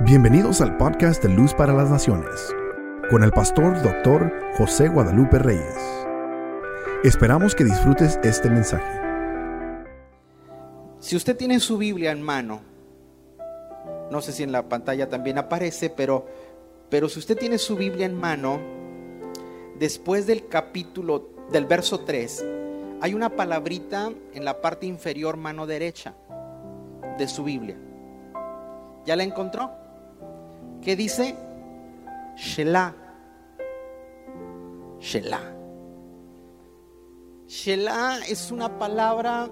Bienvenidos al podcast de Luz para las Naciones, con el pastor doctor José Guadalupe Reyes. Esperamos que disfrutes este mensaje. Si usted tiene su Biblia en mano, no sé si en la pantalla también aparece, pero, pero si usted tiene su Biblia en mano, después del capítulo del verso 3, hay una palabrita en la parte inferior mano derecha de su Biblia. ¿Ya la encontró? ¿Qué dice? Shelah. Shelah. Shelah es una palabra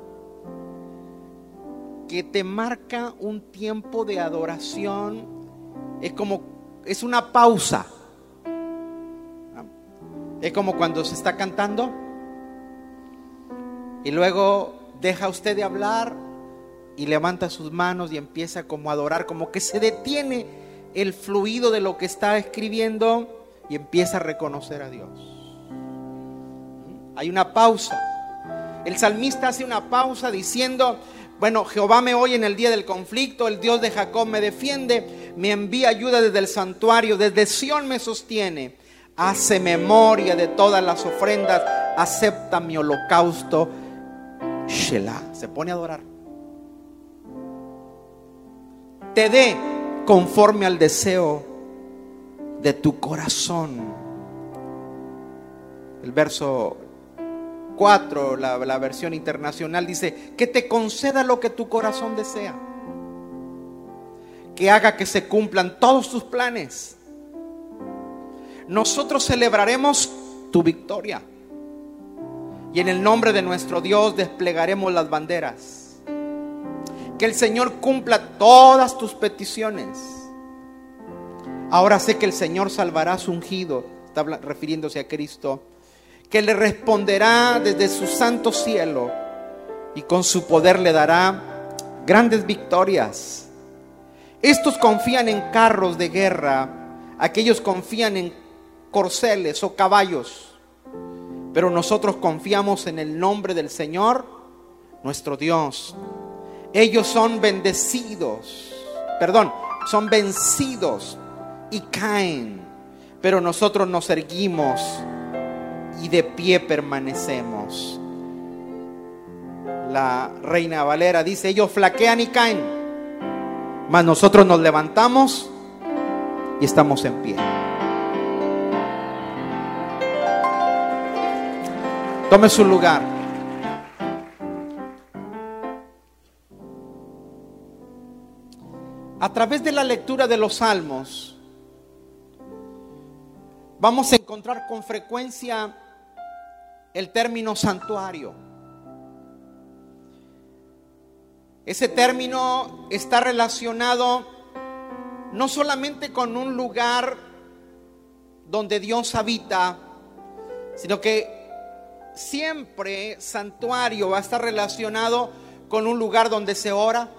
que te marca un tiempo de adoración. Es como, es una pausa. Es como cuando se está cantando y luego deja usted de hablar y levanta sus manos y empieza como a adorar, como que se detiene el fluido de lo que está escribiendo y empieza a reconocer a Dios. Hay una pausa. El salmista hace una pausa diciendo, bueno, Jehová me oye en el día del conflicto, el Dios de Jacob me defiende, me envía ayuda desde el santuario, desde Sión me sostiene, hace memoria de todas las ofrendas, acepta mi holocausto. Shelah, se pone a adorar. Te dé conforme al deseo de tu corazón. El verso 4, la, la, versión internacional, dice, que te conceda lo que tu corazón desea. Que haga que se cumplan todos tus planes. Nosotros celebraremos tu victoria. Y en el nombre de nuestro Dios desplegaremos las banderas que el Señor cumpla todas tus peticiones. Ahora sé que el Señor salvará a su ungido, está refiriéndose a Cristo, que le responderá desde su santo cielo y con su poder le dará grandes victorias. Estos confían en carros de guerra, aquellos confían en corceles o caballos, pero nosotros confiamos en el nombre del Señor, nuestro Dios. Ellos son bendecidos, perdón, son vencidos y caen, pero nosotros nos erguimos y de pie permanecemos. La reina Valera dice, ellos flaquean y caen, mas nosotros nos levantamos y estamos en pie. Tome su lugar. A través de la lectura de los salmos, vamos a encontrar con frecuencia el término santuario. Ese término está relacionado no solamente con un lugar donde Dios habita, sino que siempre santuario va a estar relacionado con un lugar donde se ora,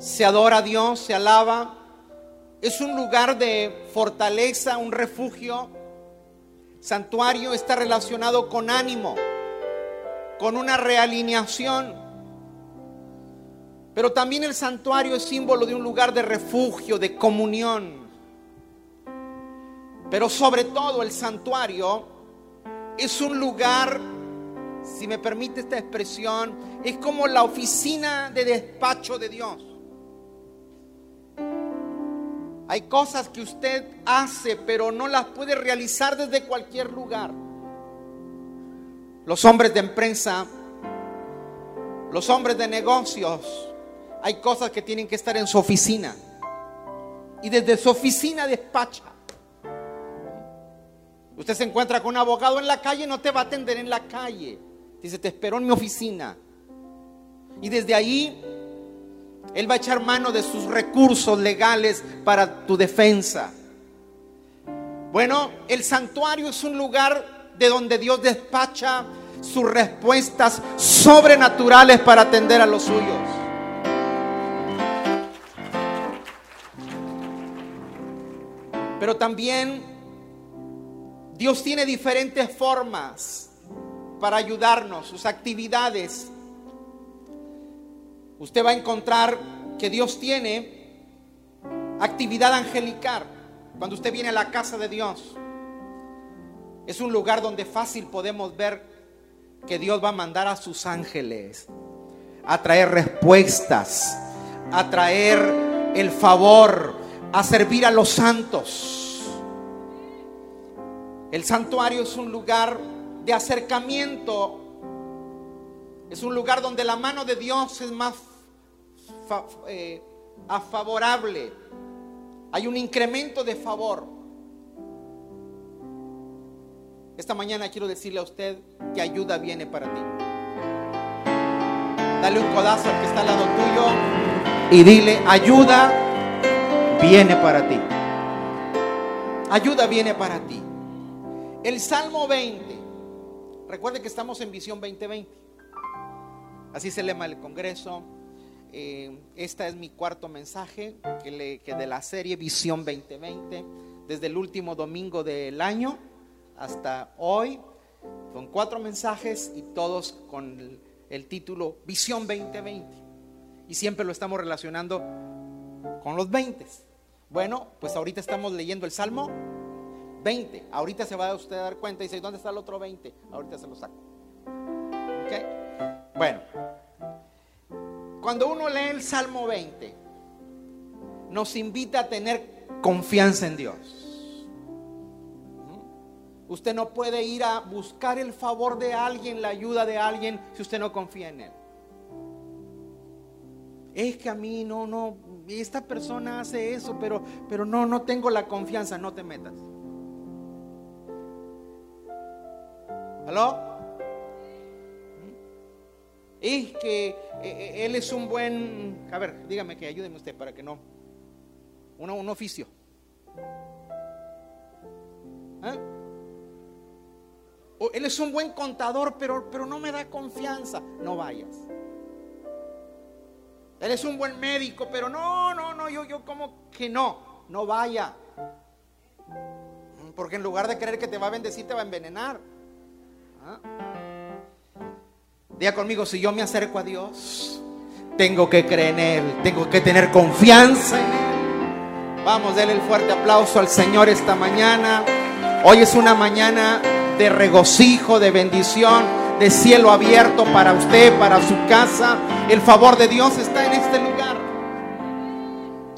se adora a Dios, se alaba. Es un lugar de fortaleza, un refugio. Santuario está relacionado con ánimo, con una realineación. Pero también el santuario es símbolo de un lugar de refugio, de comunión. Pero sobre todo el santuario es un lugar, si me permite esta expresión, es como la oficina de despacho de Dios. Hay cosas que usted hace, pero no las puede realizar desde cualquier lugar. Los hombres de empresa, los hombres de negocios, hay cosas que tienen que estar en su oficina. Y desde su oficina despacha. Usted se encuentra con un abogado en la calle, no te va a atender en la calle. Dice, te espero en mi oficina. Y desde ahí él va a echar mano de sus recursos legales para tu defensa. Bueno, el santuario es un lugar de donde Dios despacha sus respuestas sobrenaturales para atender a los suyos. Pero también Dios tiene diferentes formas para ayudarnos, sus actividades Usted va a encontrar que Dios tiene actividad angelical, cuando usted viene a la casa de Dios, es un lugar donde fácil podemos ver que Dios va a mandar a sus ángeles a traer respuestas, a traer el favor, a servir a los santos. El santuario es un lugar de acercamiento, es un lugar donde la mano de Dios es más eh, favorable, hay un incremento de favor. Esta mañana quiero decirle a usted que ayuda viene para ti. Dale un codazo al que está al lado tuyo y dile, ayuda viene para ti. Ayuda viene para ti. El Salmo 20. Recuerde que estamos en Visión 2020. Así se lema el Congreso. Eh, esta es mi cuarto mensaje que, que de la serie Visión 2020. Desde el último domingo del año hasta hoy, con cuatro mensajes y todos con el, título Visión 2020. Y siempre lo estamos relacionando con los 20. Bueno, pues ahorita estamos leyendo el Salmo 20. Ahorita se va a usted a dar cuenta y dice, ¿dónde está el otro 20? Ahorita se lo saco. ¿Ok? Bueno, cuando uno lee el Salmo 20, nos invita a tener confianza en Dios. Usted no puede ir a buscar el favor de alguien, la ayuda de alguien, si usted no confía en él. Es que a mí no, no, esta persona hace eso, pero, pero no, no tengo la confianza, no te metas. ¿Aló? Es que eh, eh, él es un buen, a ver, dígame que ayúdeme usted para que no, un, un oficio. ¿Eh? él es un buen contador, pero, pero no me da confianza. No vayas. Él es un buen médico, pero no, no, no, yo, yo como que no, no vaya. Porque en lugar de creer que te va a bendecir, te va a envenenar. ¿Ah? Diga conmigo, si yo me acerco a Dios, tengo que creer en Él, tengo que tener confianza en Él. Vamos, denle el fuerte aplauso al Señor esta mañana. Hoy es una mañana de regocijo, de bendición, de cielo abierto para usted, para su casa. El favor de Dios está en.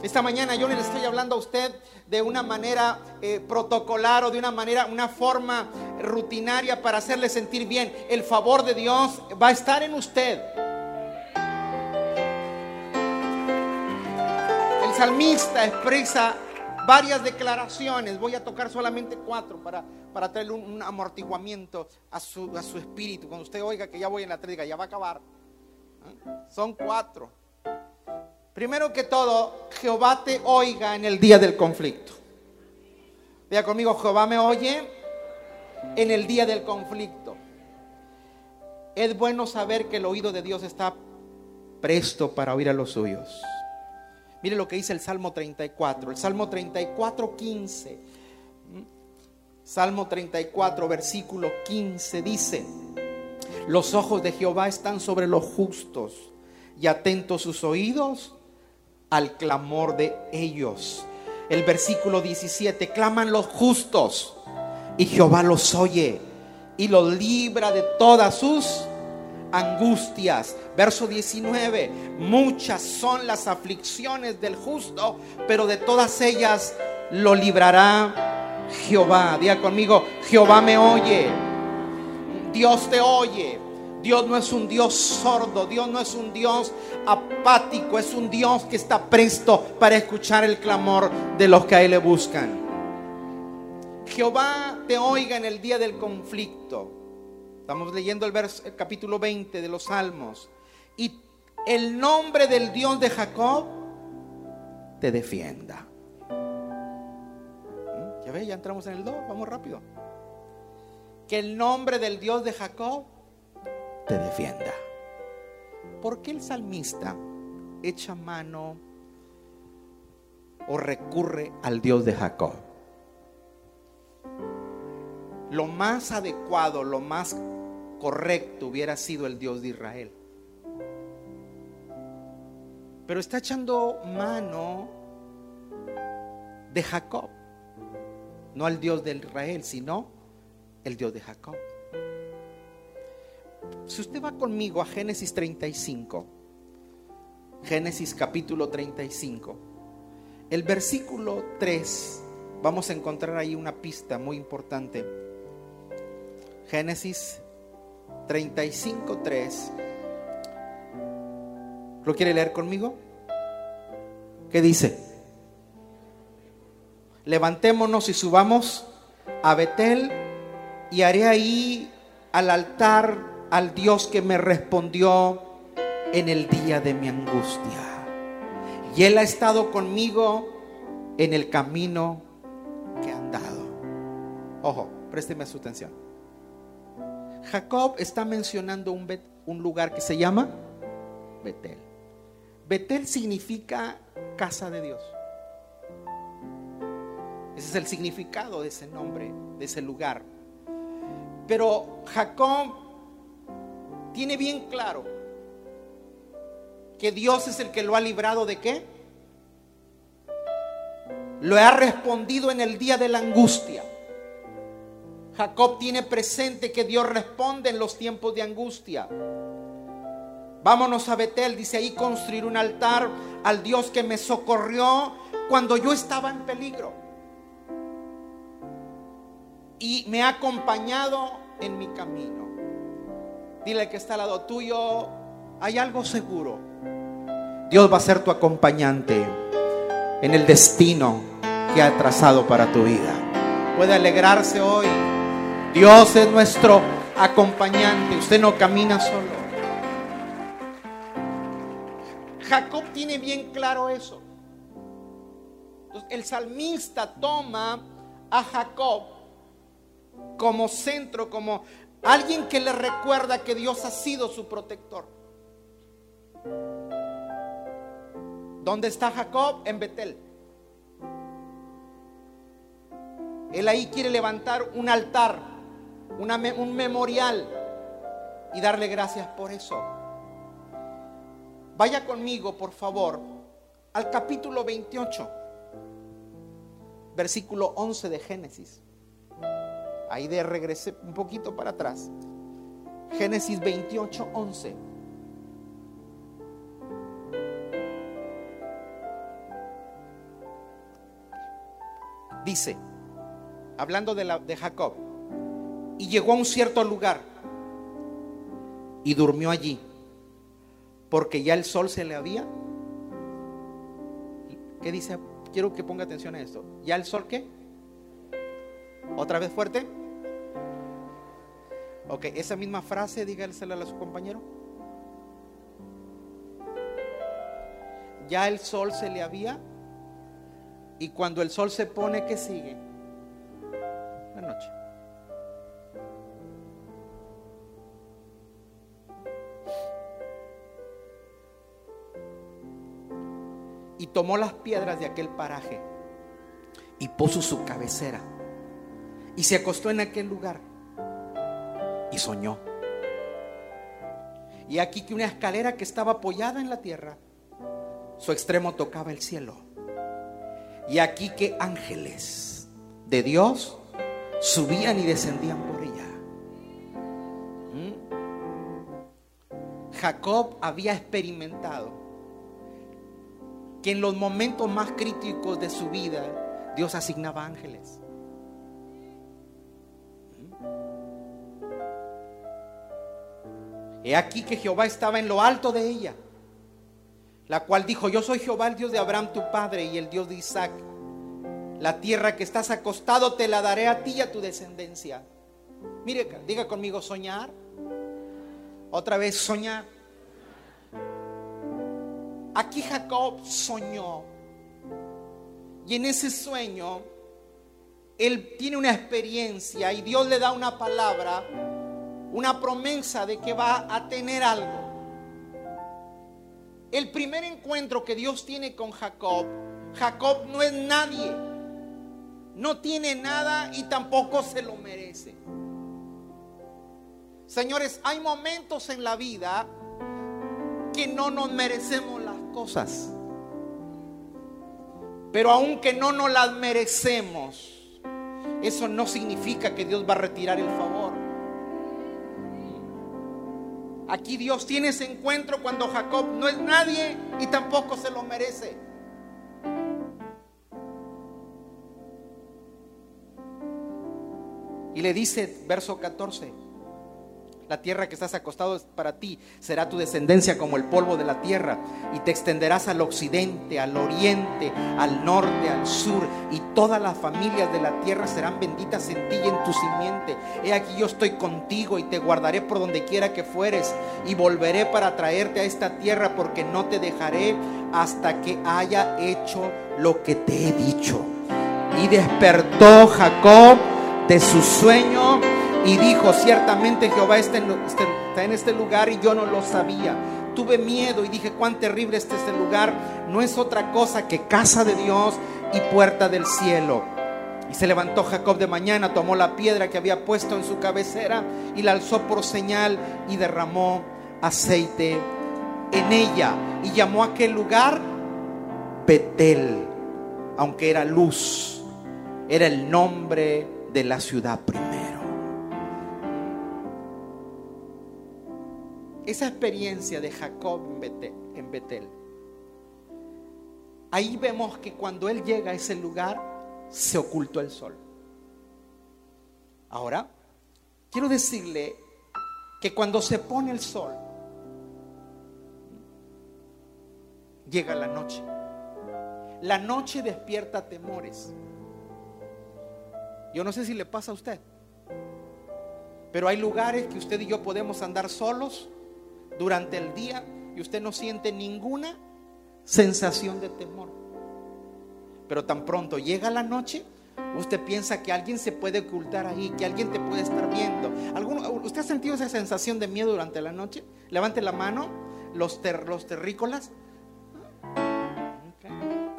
Esta mañana yo le estoy hablando a usted de una manera eh, protocolar o de una manera, una forma rutinaria para hacerle sentir bien. El favor de Dios va a estar en usted. El salmista expresa varias declaraciones. Voy a tocar solamente cuatro para, para traerle un, amortiguamiento a su, a su, espíritu. Cuando usted oiga que ya voy en la tres, ya va a acabar. ¿Ah? Son cuatro. Primero que todo, Jehová te oiga en el día del conflicto. Vea conmigo, Jehová me oye en el día del conflicto. Es bueno saber que el oído de Dios está presto para oír a los suyos. Mire lo que dice el Salmo 34, el Salmo 34, 15. Salmo 34, versículo 15 dice, los ojos de Jehová están sobre los justos y atentos sus oídos al clamor de ellos. El versículo 17, claman los justos y Jehová los oye y los libra de todas sus angustias. Verso 19, muchas son las aflicciones del justo, pero de todas ellas lo librará Jehová. Diga conmigo, Jehová me oye. Dios te oye. Dios no es un Dios sordo, Dios no es un Dios apático, es un Dios que está presto para escuchar el clamor de los que a Él le buscan. Jehová te oiga en el día del conflicto. Estamos leyendo el, capítulo 20 de los Salmos. Y el nombre del Dios de Jacob te defienda. ¿Mm? Ya ve, ya entramos en el 2, vamos rápido. Que el nombre del Dios de Jacob te defienda. ¿Por qué el salmista echa mano o recurre al Dios de Jacob? Lo más adecuado, lo más correcto hubiera sido el Dios de Israel. Pero está echando mano de Jacob. No al Dios de Israel, sino el Dios de Jacob. Si usted va conmigo a Génesis 35, Génesis capítulo 35, el versículo 3, vamos a encontrar ahí una pista muy importante. Génesis 35, 3. ¿Lo quiere leer conmigo? ¿Qué dice? Levantémonos y subamos a Betel y haré ahí al altar al Dios que me respondió en el día de mi angustia. Y Él ha estado conmigo en el camino que he andado. Ojo, présteme su atención. Jacob está mencionando un, un lugar que se llama Betel. Betel significa casa de Dios. Ese es el significado de ese nombre, de ese lugar. Pero Jacob tiene bien claro que Dios es el que lo ha librado de qué? Lo ha respondido en el día de la angustia. Jacob tiene presente que Dios responde en los tiempos de angustia. Vámonos a Betel, dice ahí, construir un altar al Dios que me socorrió cuando yo estaba en peligro. Y me ha acompañado en mi camino. Dile que está al lado tuyo, hay algo seguro. Dios va a ser tu acompañante en el destino que ha trazado para tu vida. Puede alegrarse hoy. Dios es nuestro acompañante. Usted no camina solo. Jacob tiene bien claro eso. el salmista toma a Jacob como centro, como alguien que le recuerda que Dios ha sido su protector. ¿Dónde está Jacob? En Betel. Él ahí quiere levantar un altar, un memorial y darle gracias por eso. Vaya conmigo, por favor, al capítulo 28, versículo 11 de Génesis. Ahí de regresé un poquito para atrás. Génesis 28, 11. Dice, hablando de, Jacob, y llegó a un cierto lugar y durmió allí porque ya el sol se le había. ¿Qué dice? Quiero que ponga atención a esto. ¿Ya el sol qué? ¿Otra vez fuerte? Ok, esa misma frase dígasela a su compañero. Ya el sol se le había. Y cuando el sol se pone, ¿qué sigue? La noche. y tomó las piedras de aquel paraje y puso su cabecera y se acostó en aquel lugar y soñó. Y aquí que una escalera que estaba apoyada en la tierra, su extremo tocaba el cielo. Y aquí que ángeles de Dios subían y descendían por ella. ¿Mm? Jacob había experimentado que en los momentos más críticos de su vida Dios asignaba ángeles. He aquí que Jehová estaba en lo alto de ella, la cual dijo, yo soy Jehová el Dios de Abraham tu padre y el Dios de Isaac. La tierra que estás acostado te la daré a ti y a tu descendencia. Mire, diga conmigo soñar. Otra vez soñar. Aquí Jacob soñó. Y en ese sueño, él tiene una experiencia y Dios le da una palabra, una promesa de que va a tener algo. El primer encuentro que Dios tiene con Jacob, Jacob no es nadie, no tiene nada y tampoco se lo merece. Señores, hay momentos en la vida que no nos merecemos las cosas. Pero aunque no nos las merecemos, eso no significa que Dios va a retirar el favor. Aquí Dios tiene ese encuentro cuando Jacob no es nadie y tampoco se lo merece. Y le dice, verso 14, la tierra que estás acostado es para ti, será tu descendencia como el polvo de la tierra, y te extenderás al occidente, al oriente, al norte, al sur, y todas las familias de la tierra serán benditas en ti y en tu simiente. He aquí yo estoy contigo y te guardaré por donde quiera que fueres, y volveré para traerte a esta tierra, porque no te dejaré hasta que haya hecho lo que te he dicho. Y despertó Jacob de su sueño y dijo, ciertamente Jehová está en, este, lugar y yo no lo sabía. Tuve miedo y dije, cuán terrible este este lugar. No es otra cosa que casa de Dios y puerta del cielo. Y se levantó Jacob de mañana, tomó la piedra que había puesto en su cabecera y la alzó por señal y derramó aceite en ella. Y llamó a aquel lugar Betel, aunque era luz, era el nombre de la ciudad primero. Esa experiencia de Jacob en Betel, ahí vemos que cuando él llega a ese lugar, se ocultó el sol. Ahora, quiero decirle que cuando se pone el sol, llega la noche. La noche despierta temores. Yo no sé si le pasa a usted, pero hay lugares que usted y yo podemos andar solos durante el día y usted no siente ninguna sensación de temor. Pero tan pronto llega la noche, usted piensa que alguien se puede ocultar ahí, que alguien te puede estar viendo. ¿Usted ha sentido esa sensación de miedo durante la noche? Levante la mano, los, los terrícolas.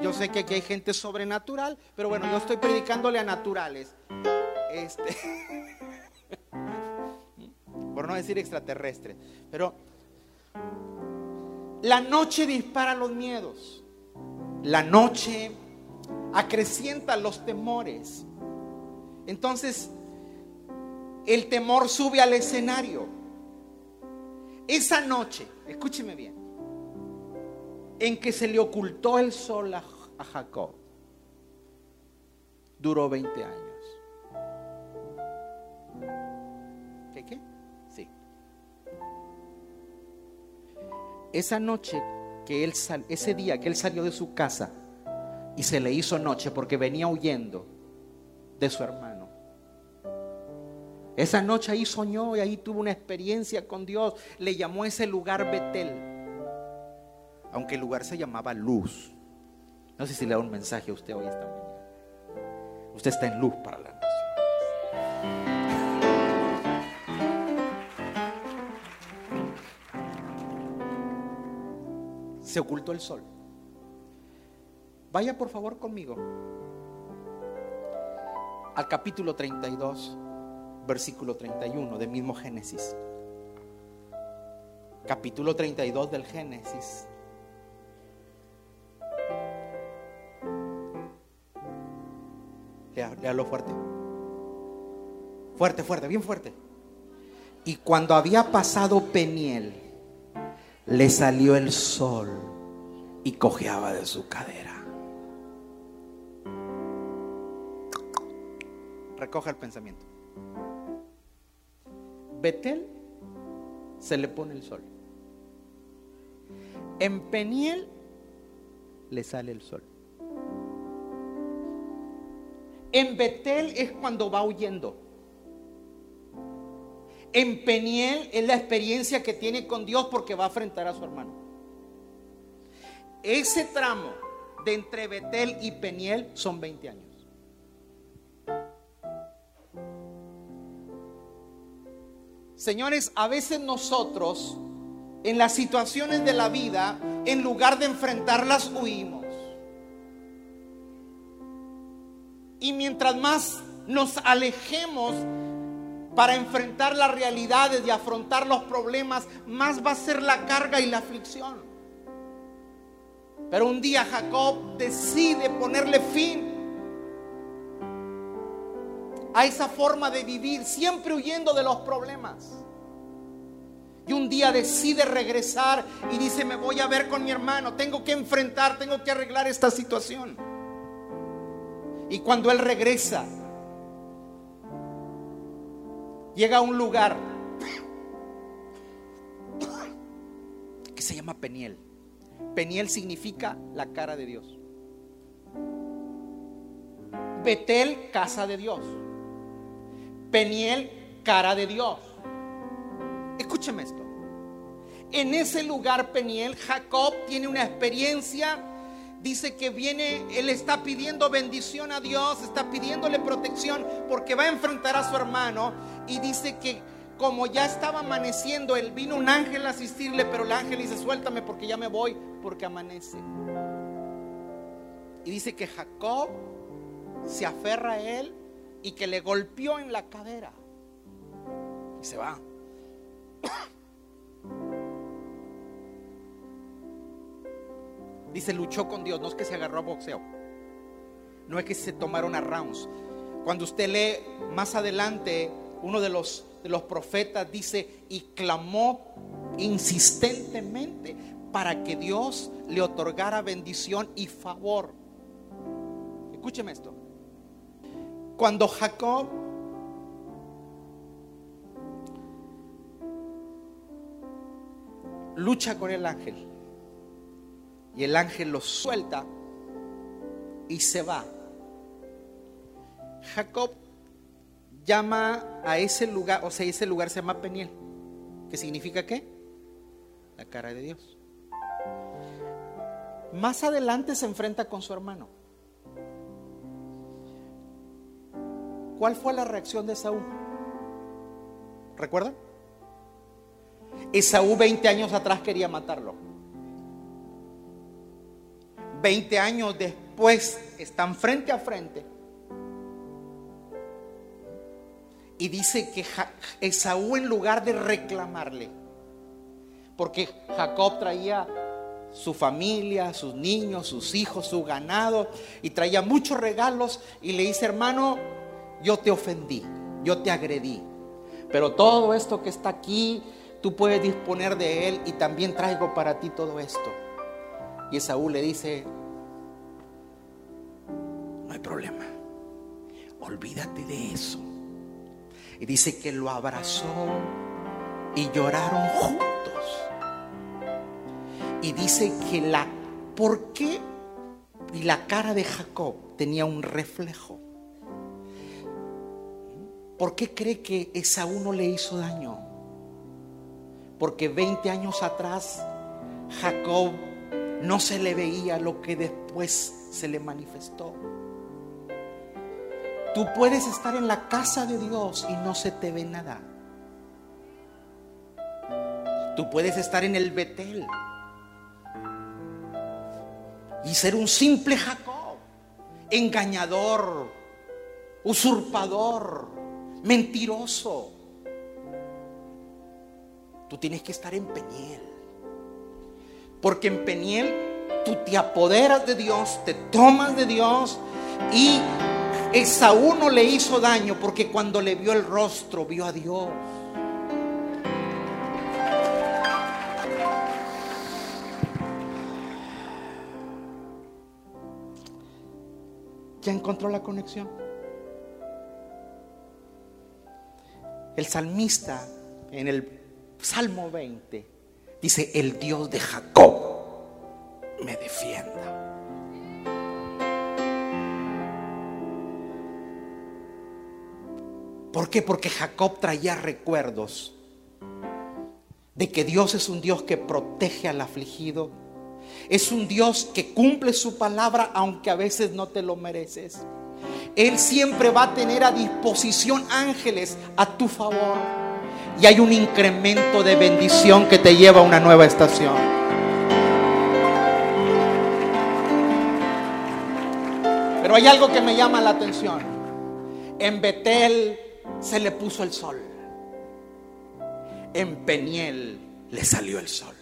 Yo sé que aquí hay gente sobrenatural, pero bueno, yo estoy predicándole a naturales. Este, por no decir extraterrestre. Pero la noche dispara los miedos. La noche acrecienta los temores. Entonces, el temor sube al escenario. Esa noche, escúcheme bien, en que se le ocultó el sol a, Jacob, duró 20 años. Esa noche que él ese día que él salió de su casa y se le hizo noche porque venía huyendo de su hermano. Esa noche ahí soñó y ahí tuvo una experiencia con Dios. Le llamó ese lugar Betel aunque el lugar se llamaba luz. No sé si le da un mensaje a usted hoy esta mañana. Usted está en luz para la nación. Se ocultó el sol. Vaya por favor conmigo al capítulo 32, versículo 31 del mismo Génesis. Capítulo 32 del Génesis. Léalo fuerte. Fuerte, fuerte, bien fuerte. Y cuando había pasado Peniel, le salió el sol y cojeaba de su cadera. Recoge el pensamiento. Betel se le pone el sol. En Peniel le sale el sol. En Betel es cuando va huyendo. En Peniel es la experiencia que tiene con Dios porque va a enfrentar a su hermano. Ese tramo de entre Betel y Peniel son 20 años. Señores, a veces nosotros en las situaciones de la vida, en lugar de enfrentarlas, huimos. Y mientras más nos alejemos para enfrentar las realidades y afrontar los problemas, más va a ser la carga y la aflicción. Pero un día Jacob decide ponerle fin a esa forma de vivir, siempre huyendo de los problemas. Y un día decide regresar y dice, me voy a ver con mi hermano, tengo que enfrentar, tengo que arreglar esta situación. Y cuando él regresa, llega a un lugar que se llama Peniel. Peniel significa la cara de Dios. Betel, casa de Dios. Peniel, cara de Dios. Escúcheme esto. En ese lugar, Peniel, Jacob tiene una experiencia. Dice que viene, él está pidiendo bendición a Dios, está pidiéndole protección porque va a enfrentar a su hermano. Y dice que como ya estaba amaneciendo, él vino un ángel a asistirle, pero el ángel dice, suéltame porque ya me voy, porque amanece. Y dice que Jacob se aferra a él y que le golpeó en la cadera. Y se va. Dice, luchó con Dios, no es que se agarró a boxeo. No es que se tomaron a rounds. Cuando usted lee más adelante, uno de los, de los profetas dice, y clamó insistentemente para que Dios le otorgara bendición y favor. Escúcheme esto. Cuando Jacob lucha con el ángel y el ángel lo suelta y se va. Jacob llama a ese lugar, o sea, ese lugar se llama Peniel, que significa qué? La cara de Dios. Más adelante se enfrenta con su hermano. ¿Cuál fue la reacción de Esaú? ¿Recuerdan? Esaú 20 años atrás quería matarlo. 20 años después están frente a frente. Y dice que Esaú en lugar de reclamarle, porque Jacob traía su familia, sus niños, sus hijos, su ganado, y traía muchos regalos, y le dice, hermano, yo te ofendí, yo te agredí, pero todo esto que está aquí, tú puedes disponer de él y también traigo para ti todo esto. Y Esaú le dice, no hay problema, olvídate de eso. Y dice que lo abrazó y lloraron juntos. Y dice que la, ¿por qué? Y la cara de Jacob tenía un reflejo. ¿Por qué cree que Esaú no le hizo daño? Porque 20 años atrás Jacob no se le veía lo que después se le manifestó. Tú puedes estar en la casa de Dios y no se te ve nada. Tú puedes estar en el Betel y ser un simple Jacob, engañador, usurpador, mentiroso. Tú tienes que estar en Peniel. Porque en Peniel tú te apoderas de Dios, te tomas de Dios y Esaú no le hizo daño porque cuando le vio el rostro vio a Dios. ¿Ya encontró la conexión? El salmista en el Salmo 20 dice, el Dios de Jacob me defienda. ¿Por qué? Porque Jacob traía recuerdos de que Dios es un Dios que protege al afligido. Es un Dios que cumple su palabra aunque a veces no te lo mereces. Él siempre va a tener a disposición ángeles a tu favor. Y hay un incremento de bendición que te lleva a una nueva estación. Pero hay algo que me llama la atención. En Betel se le puso el sol. En Peniel le salió el sol.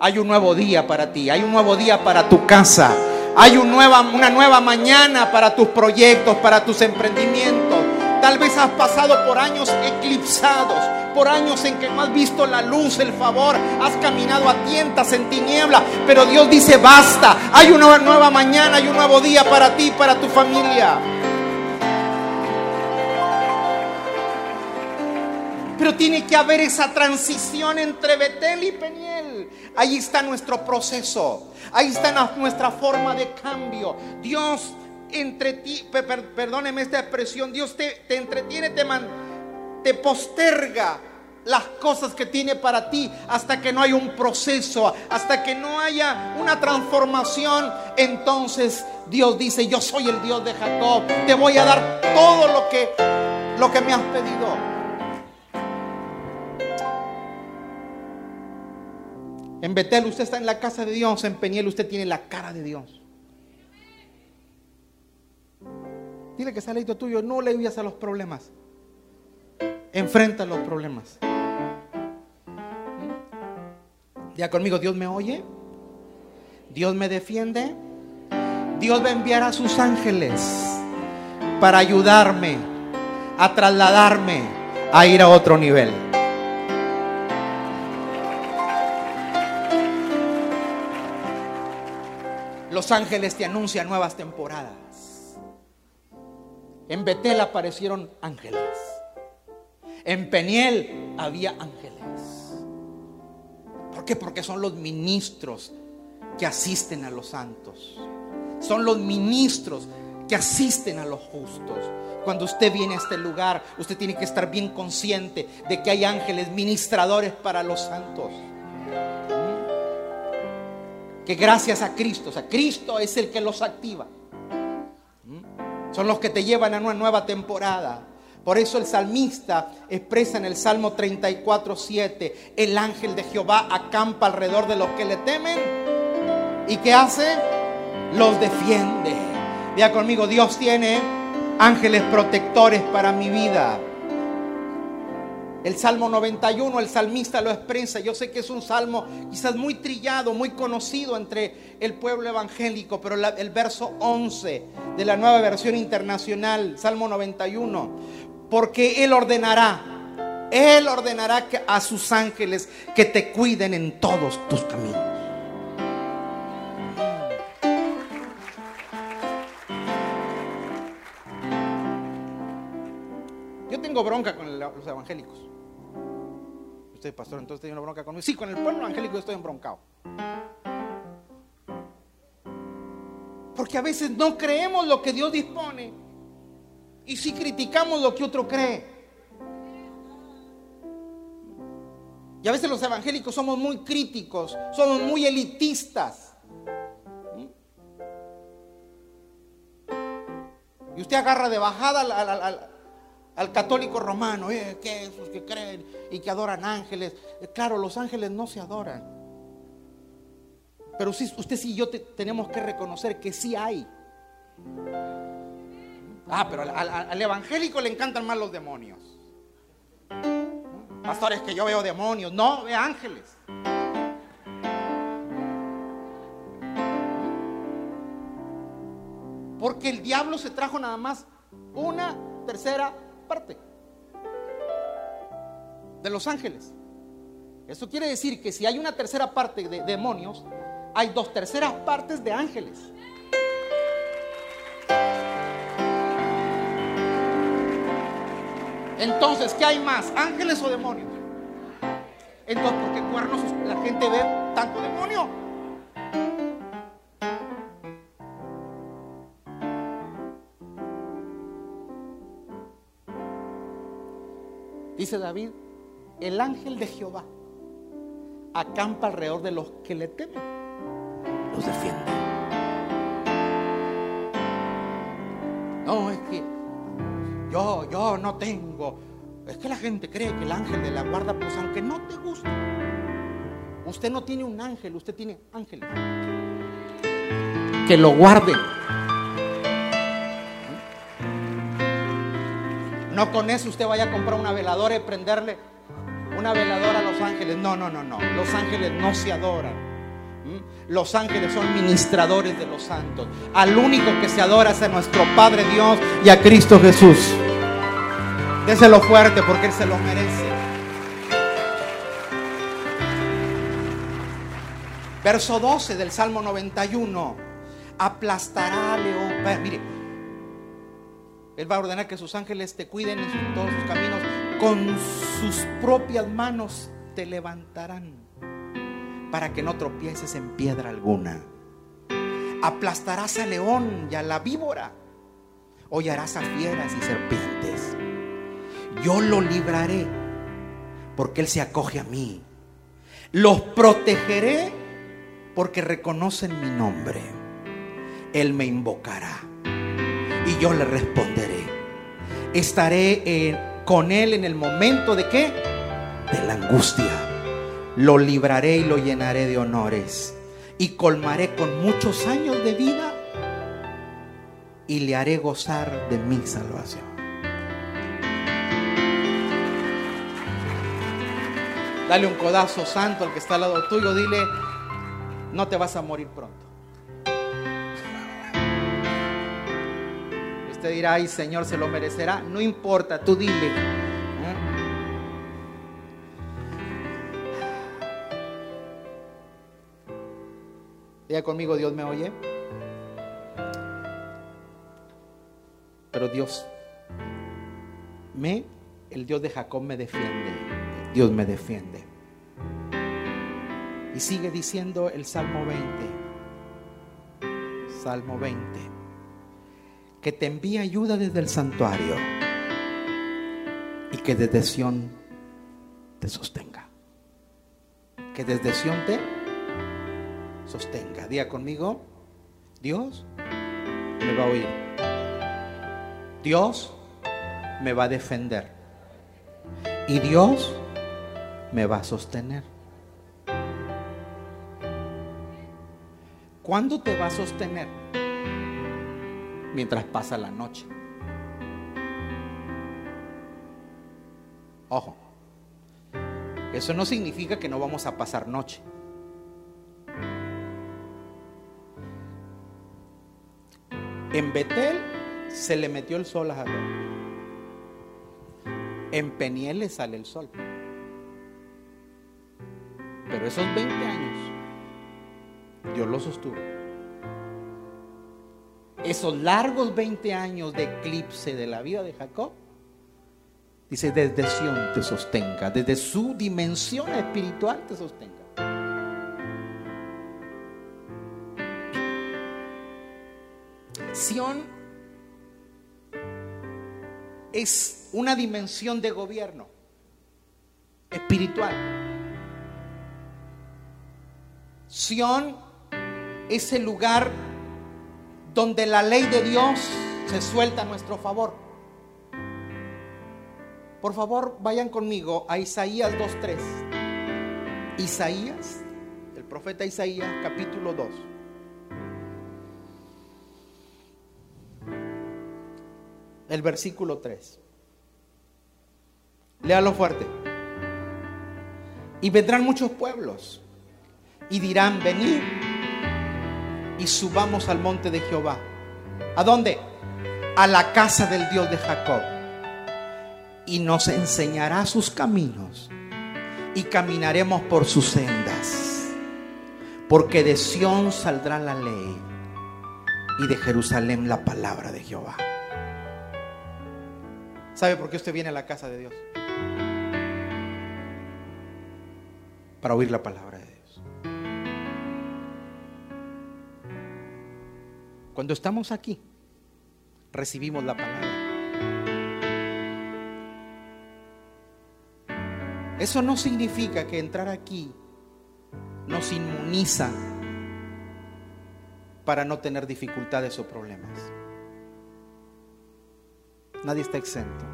hay un nuevo día para ti, hay un nuevo día para tu casa, hay un nueva, una nueva mañana para tus proyectos, para tus emprendimientos. Tal vez has pasado por años eclipsados, por años en que no has visto la luz, el favor, has caminado a tientas en tiniebla, pero Dios dice, basta, hay una nueva mañana, hay un nuevo día para ti, para tu familia. Pero tiene que haber esa transición entre Betel y Peniel. Ahí está nuestro proceso. Ahí está nuestra forma de cambio. Dios entre ti, perdóneme esta expresión, Dios te, entretiene, te, te posterga las cosas que tiene para ti hasta que no haya un proceso, hasta que no haya una transformación. Entonces Dios dice, yo soy el Dios de Jacob, te voy a dar todo lo que, lo que me has pedido. En Betel usted está en la casa de Dios, en Peniel usted tiene la cara de Dios. Dile que sale tuyo, no le huyas a los problemas. Enfrenta los problemas. Ya conmigo, Dios me oye. Dios me defiende. Dios va a enviar a sus ángeles para ayudarme a trasladarme a ir a otro nivel. Los ángeles te anuncian nuevas temporadas. En Betel aparecieron ángeles. En Peniel había ángeles. ¿Por qué? Porque son los ministros que asisten a los santos. Son los ministros que asisten a los justos. Cuando usted viene a este lugar, usted tiene que estar bien consciente de que hay ángeles ministradores para los santos. ¿Mm? Que gracias a Cristo, o sea, Cristo es el que los activa. Son los que te llevan a una nueva temporada. Por eso el salmista expresa en el Salmo 34, 7, el ángel de Jehová acampa alrededor de los que le temen. ¿Y qué hace? Los defiende. Vea conmigo, Dios tiene ángeles protectores para mi vida. El Salmo 91, el salmista lo expresa. Yo sé que es un salmo quizás muy trillado, muy conocido entre el pueblo evangélico, pero el verso 11 de la nueva versión internacional, Salmo 91, porque Él ordenará, Él ordenará a sus ángeles que te cuiden en todos tus caminos. Yo tengo bronca con los evangélicos usted, pastor, entonces tiene una bronca conmigo. Sí, con el pueblo angélico estoy embroncado. Porque a veces no creemos lo que Dios dispone. Y si criticamos lo que otro cree. Y a veces los evangélicos somos muy críticos, somos muy elitistas. Y usted agarra de bajada al, católico romano, eh, que esos que creen y que adoran ángeles. Eh, claro, los ángeles no se adoran. Pero sí, usted y yo tenemos que reconocer que sí hay. Ah, pero al, evangélico le encantan más los demonios. Pastores, que yo veo demonios. No, ve ángeles. Porque el diablo se trajo nada más una tercera parte de los ángeles. Eso quiere decir que si hay una tercera parte de demonios, hay dos terceras partes de ángeles. Entonces, ¿qué hay más? ¿Ángeles o demonios? Entonces, ¿por qué cuernos la gente ve tanto demonio? Dice David, el ángel de Jehová acampa alrededor de los que le temen, los defiende. Yo, yo no tengo. Es que la gente cree que el ángel de la guarda, pues aunque no te guste, usted no tiene un ángel, usted tiene ángeles que lo guarden. No con eso usted vaya a comprar una veladora y prenderle una veladora a los ángeles. No, no, no, no. Los ángeles no se adoran. ¿Mm? Los ángeles son ministradores de los santos. Al único que se adora es a nuestro Padre Dios y a Cristo Jesús. Déselo fuerte porque Él se lo merece. Verso 12 del Salmo 91. Aplastará a león. Mire, Él va a ordenar que sus ángeles te cuiden en todos sus caminos. Con sus propias manos te levantarán para que no tropieces en piedra alguna. Aplastarás al león y a la víbora. Hollarás a fieras y serpientes. Yo lo libraré porque Él se acoge a mí. Los protegeré porque reconocen mi nombre. Él me invocará y yo le responderé. Estaré con Él en el momento de qué? De la angustia. Lo libraré y lo llenaré de honores. Y colmaré con muchos años de vida y le haré gozar de mi salvación. Dale un codazo santo al que está al lado tuyo. Dile, no te vas a morir pronto. Usted dirá, ay Señor, se lo merecerá. No importa, tú dile. Diga conmigo, Dios me oye. Pero Dios me, el Dios de Jacob me defiende. Dios me defiende. Y sigue diciendo el Salmo 20. Salmo 20. Que te envíe ayuda desde el santuario y que desde Sión te sostenga. Que desde Sión te sostenga. Diga conmigo, Dios me va a oír. Dios me va a defender. Y Dios me va a sostener. ¿Cuándo te va a sostener? Mientras pasa la noche. Ojo, eso no significa que no vamos a pasar noche. En Betel se le metió el sol a Jacob. En Peniel le sale el sol. Pero esos 20 años Dios lo sostuvo. Esos largos 20 años de eclipse de la vida de Jacob, dice, desde Sión te sostenga, desde su dimensión espiritual te sostenga. Es una dimensión de gobierno espiritual. Sión es el lugar donde la ley de Dios se suelta a nuestro favor. Por favor, vayan conmigo a Isaías 2.3. Isaías, el profeta Isaías, capítulo 2. El versículo 3. Léalo fuerte. Y vendrán muchos pueblos y dirán, venid y subamos al monte de Jehová. ¿A dónde? A la casa del Dios de Jacob. Y nos enseñará sus caminos y caminaremos por sus sendas. Porque de Sión saldrá la ley y de Jerusalén la palabra de Jehová. ¿Sabe por qué usted viene a la casa de Dios? Para oír la palabra de Dios. Cuando estamos aquí, recibimos la palabra. Eso no significa que entrar aquí nos inmuniza para no tener dificultades o problemas. Nadie está exento.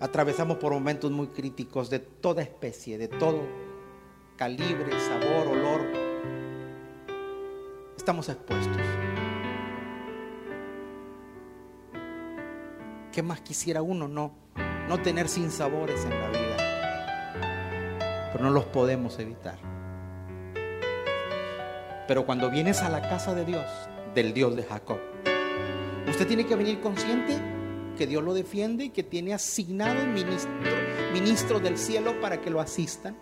Atravesamos por momentos muy críticos de toda especie, de todo calibre, sabor, olor, estamos expuestos. ¿Qué más quisiera uno no, no tener sinsabores en la vida? Pero no los podemos evitar. Pero cuando vienes a la casa de Dios, del Dios de Jacob, usted tiene que venir consciente que Dios lo defiende y que tiene asignado ministro, ministros del cielo para que lo asistan.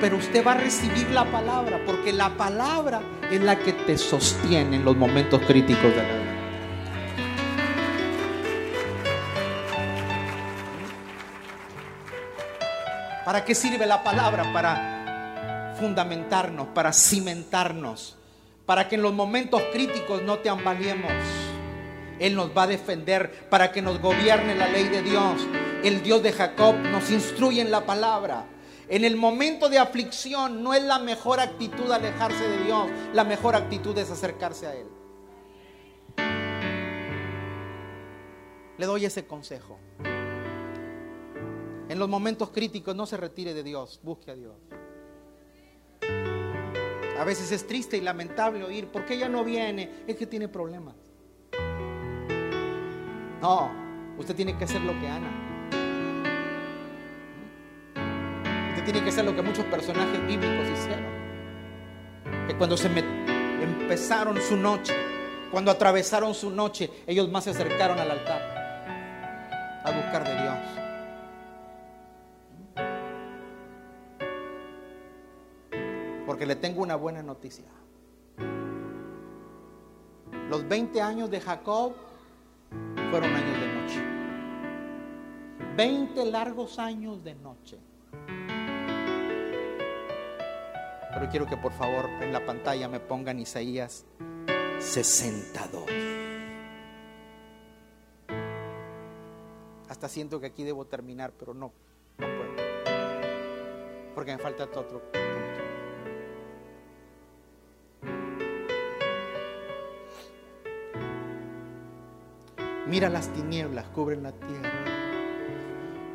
Pero usted va a recibir la palabra, porque la palabra es la que te sostiene en los momentos críticos de la vida. ¿Para qué sirve la palabra? Para fundamentarnos, para cimentarnos, para que en los momentos críticos no te ambaliemos. Él nos va a defender para que nos gobierne la ley de Dios. El Dios de Jacob nos instruye en la palabra. En el momento de aflicción no es la mejor actitud alejarse de Dios, la mejor actitud es acercarse a Él. Le doy ese consejo. En los momentos críticos no se retire de Dios, busque a Dios. A veces es triste y lamentable oír, ¿por qué ella no viene? Es que tiene problemas. No, usted tiene que hacer lo que Ana. Usted tiene que hacer lo que muchos personajes bíblicos hicieron. Que cuando se empezaron su noche, cuando atravesaron su noche, ellos más se acercaron al altar a buscar de Dios. Porque le tengo una buena noticia. Los 20 años de Jacob fueron años de noche. 20 largos años de noche. Pero quiero que por favor en la pantalla me pongan Isaías 62. Hasta siento que aquí debo terminar, pero no, no puedo. Porque me falta otro Mira las tinieblas, cubren la tierra.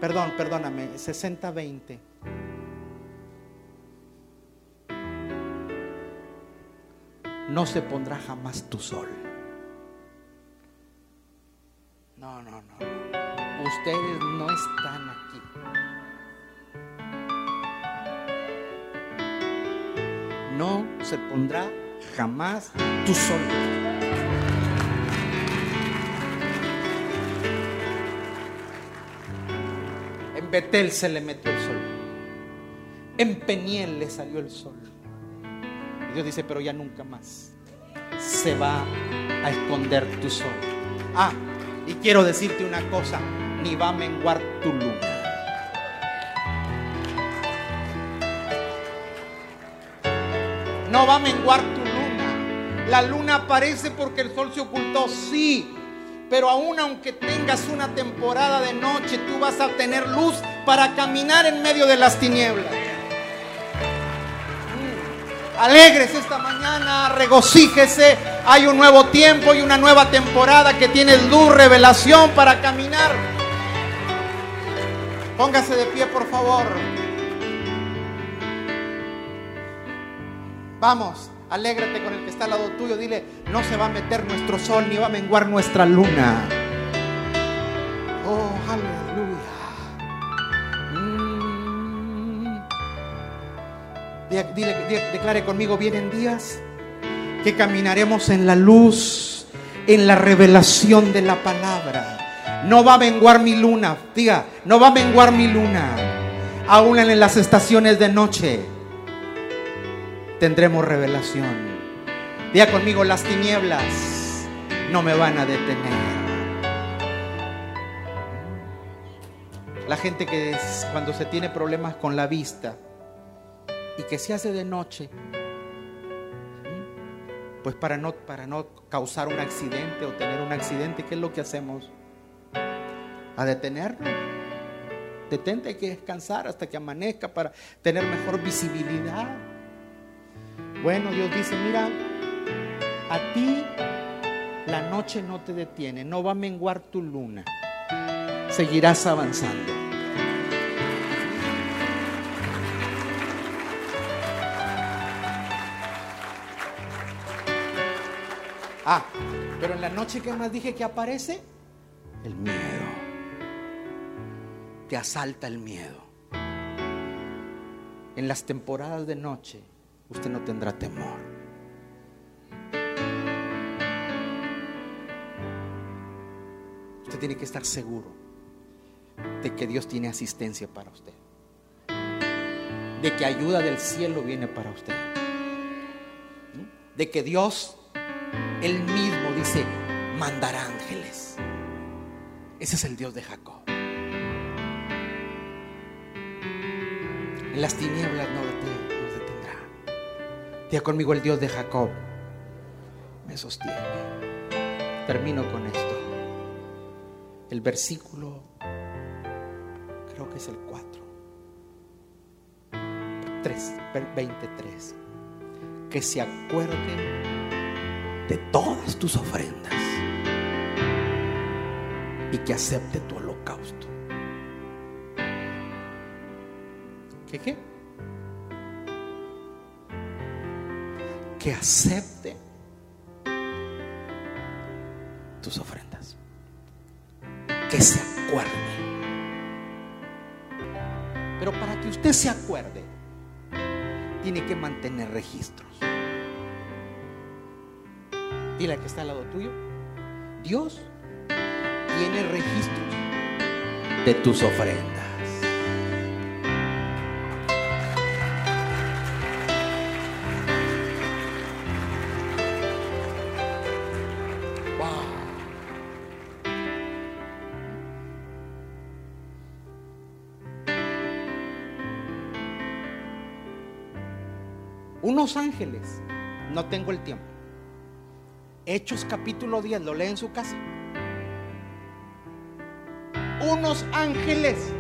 Perdón, perdóname, 60-20. No se pondrá jamás tu sol. No, no, no. Ustedes no están aquí. No se pondrá jamás tu sol. Betel se le metió el sol. En Peniel le salió el sol. Y Dios dice, pero ya nunca más se va a esconder tu sol. Ah, y quiero decirte una cosa, ni va a menguar tu luna. No va a menguar tu luna. La luna aparece porque el sol se ocultó, sí, pero aún aunque tengas una temporada de noche, tú vas a tener luz para caminar en medio de las tinieblas. Mm. Alegres esta mañana, regocíjese. Hay un nuevo tiempo y una nueva temporada que tiene luz, revelación para caminar. Póngase de pie, por favor. Vamos. Alégrate con el que está al lado tuyo. Dile, no se va a meter nuestro sol ni va a menguar nuestra luna. Oh, aleluya. Mm. Dile, declare conmigo, vienen días que caminaremos en la luz, en la revelación de la palabra. No va a menguar mi luna. Diga, no va a menguar mi luna. Aún en las estaciones de noche tendremos revelación. Diga conmigo, las tinieblas no me van a detener. La gente que cuando se tiene problemas con la vista y que se hace de noche, pues para no, para no causar un accidente o tener un accidente, ¿qué es lo que hacemos? A detenerlo. Detente, hay que descansar hasta que amanezca para tener mejor visibilidad. Bueno, Dios dice, mira, a ti la noche no te detiene, no va a menguar tu luna, seguirás avanzando. Ah, pero en la noche que más dije que aparece, el miedo. Te asalta el miedo. En las temporadas de noche usted no tendrá temor. Usted tiene que estar seguro de que Dios tiene asistencia para usted. De que ayuda del cielo viene para usted. De que Dios, Él mismo dice, mandará ángeles. Ese es el Dios de Jacob. En las tinieblas no Diga conmigo el Dios de Jacob me sostiene. Termino con esto. El versículo, creo que es el 4. 3, 23. Que se acuerde de todas tus ofrendas y que acepte tu holocausto. ¿Qué qué? Que acepte tus ofrendas. Que se acuerde. Pero para que usted se acuerde, tiene que mantener registros. Dile que está al lado tuyo. Dios tiene registros de tus ofrendas. Unos ángeles, no tengo el tiempo. Hechos capítulo 10, lo lee en su casa. Unos ángeles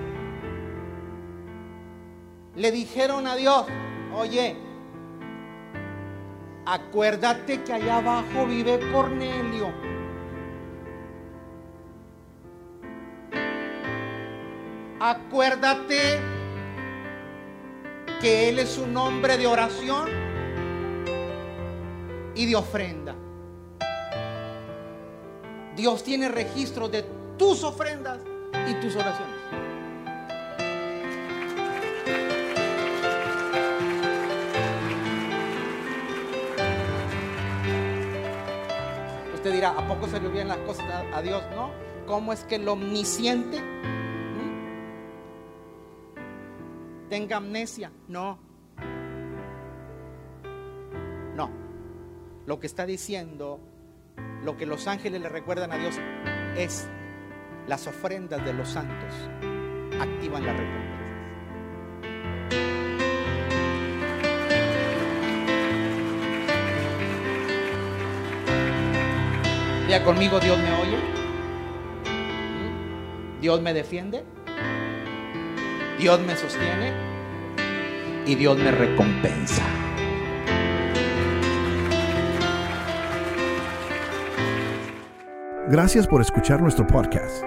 le dijeron a Dios, oye, acuérdate que allá abajo vive Cornelio. Acuérdate que Él es un hombre de oración y de ofrenda. Dios tiene registro de tus ofrendas y tus oraciones. Usted dirá, ¿a poco se le olvidan las cosas a, Dios? No. ¿Cómo es que el omnisciente tenga amnesia? No. No. Lo que está diciendo, lo que los ángeles le recuerdan a Dios es las ofrendas de los santos activan la recompensa. Conmigo, Dios me oye. Dios me defiende. Dios me sostiene. Y Dios me recompensa. Gracias por escuchar nuestro podcast.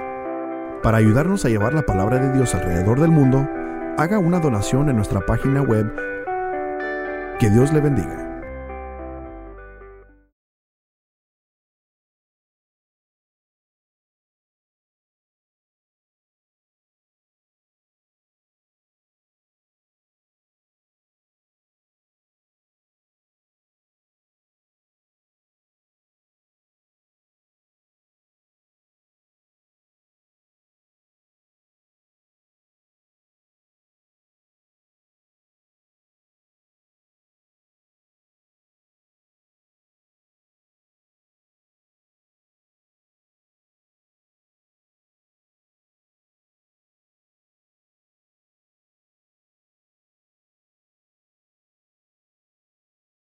Para ayudarnos a llevar la palabra de Dios alrededor del mundo, haga una donación en nuestra página web. Que Dios le bendiga.